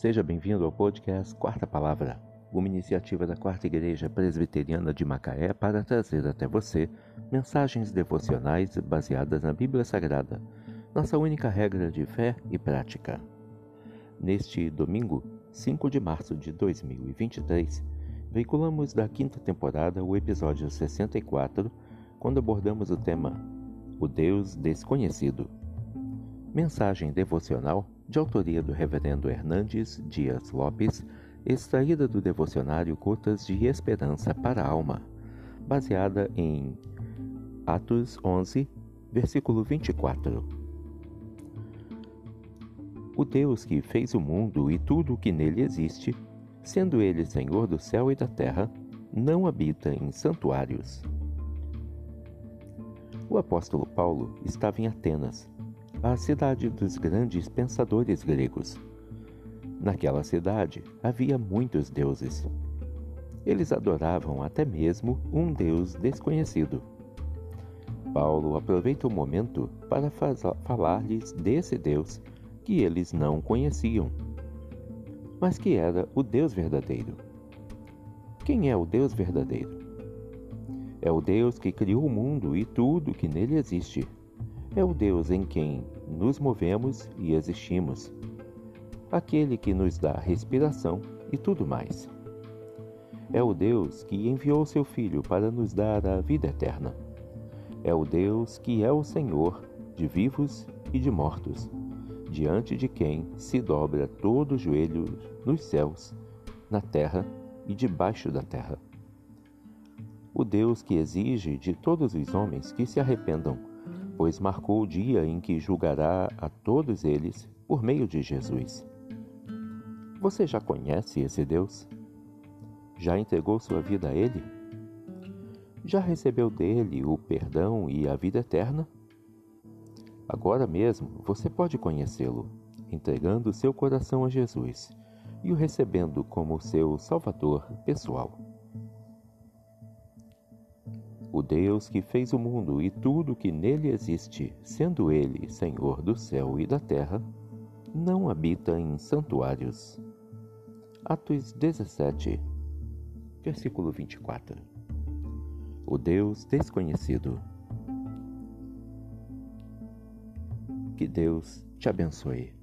Seja bem-vindo ao podcast Quarta Palavra, uma iniciativa da Quarta Igreja Presbiteriana de Macaé para trazer até você mensagens devocionais baseadas na Bíblia Sagrada, nossa única regra de fé e prática. Neste domingo, 5 de março de 2023, veiculamos da quinta temporada o episódio 64, quando abordamos o tema O Deus Desconhecido. Mensagem devocional de autoria do Reverendo Hernandes Dias Lopes, extraída do devocionário Gotas de Esperança para a Alma, baseada em Atos 11, versículo 24. O Deus que fez o mundo e tudo o que nele existe, sendo ele Senhor do céu e da terra, não habita em santuários. O apóstolo Paulo estava em Atenas a cidade dos grandes pensadores gregos. Naquela cidade havia muitos deuses. Eles adoravam até mesmo um deus desconhecido. Paulo aproveita o momento para falar-lhes desse Deus que eles não conheciam, mas que era o Deus verdadeiro. Quem é o Deus verdadeiro? É o Deus que criou o mundo e tudo que nele existe é o Deus em quem nos movemos e existimos, aquele que nos dá respiração e tudo mais. É o Deus que enviou seu Filho para nos dar a vida eterna. É o Deus que é o Senhor de vivos e de mortos, diante de quem se dobra todo o joelho nos céus, na terra e debaixo da terra. O Deus que exige de todos os homens que se arrependam pois marcou o dia em que julgará a todos eles por meio de Jesus. Você já conhece esse Deus? Já entregou sua vida a Ele? Já recebeu dele o perdão e a vida eterna? Agora mesmo você pode conhecê-lo, entregando seu coração a Jesus e o recebendo como seu Salvador pessoal. O Deus que fez o mundo e tudo que nele existe, sendo Ele Senhor do céu e da terra, não habita em santuários. Atos 17, versículo 24. O Deus desconhecido. Que Deus te abençoe.